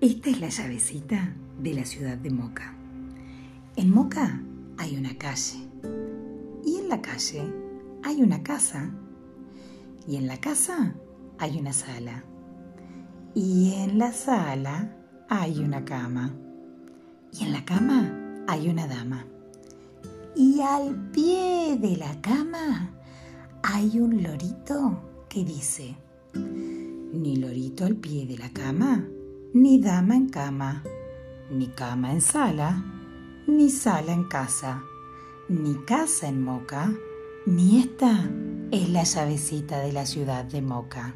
Esta es la llavecita de la ciudad de Moca. En Moca hay una calle. Y en la calle hay una casa. Y en la casa hay una sala. Y en la sala hay una cama. Y en la cama hay una dama. Y al pie de la cama hay un lorito que dice, ni lorito al pie de la cama ni dama en cama, ni cama en sala, ni sala en casa, ni casa en Moca, ni esta es la llavecita de la ciudad de Moca.